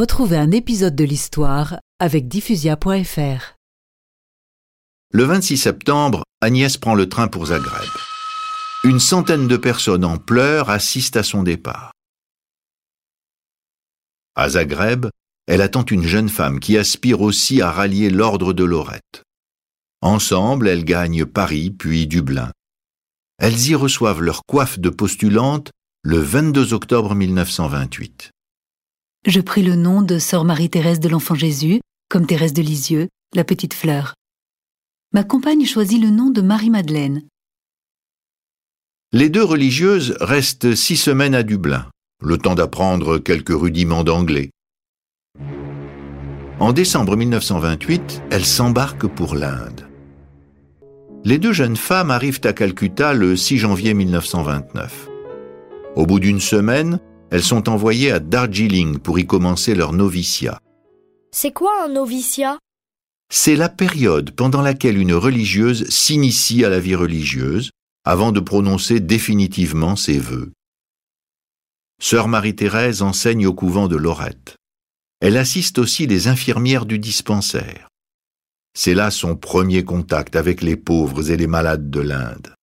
Retrouvez un épisode de l'histoire avec diffusia.fr. Le 26 septembre, Agnès prend le train pour Zagreb. Une centaine de personnes en pleurs assistent à son départ. À Zagreb, elle attend une jeune femme qui aspire aussi à rallier l'ordre de Lorette. Ensemble, elles gagnent Paris puis Dublin. Elles y reçoivent leur coiffe de postulante le 22 octobre 1928. Je pris le nom de Sœur Marie-Thérèse de l'Enfant Jésus, comme Thérèse de Lisieux, la petite fleur. Ma compagne choisit le nom de Marie-Madeleine. Les deux religieuses restent six semaines à Dublin, le temps d'apprendre quelques rudiments d'anglais. En décembre 1928, elles s'embarquent pour l'Inde. Les deux jeunes femmes arrivent à Calcutta le 6 janvier 1929. Au bout d'une semaine, elles sont envoyées à Darjeeling pour y commencer leur noviciat. C'est quoi un noviciat? C'est la période pendant laquelle une religieuse s'initie à la vie religieuse avant de prononcer définitivement ses vœux. Sœur Marie-Thérèse enseigne au couvent de Lorette. Elle assiste aussi les infirmières du dispensaire. C'est là son premier contact avec les pauvres et les malades de l'Inde.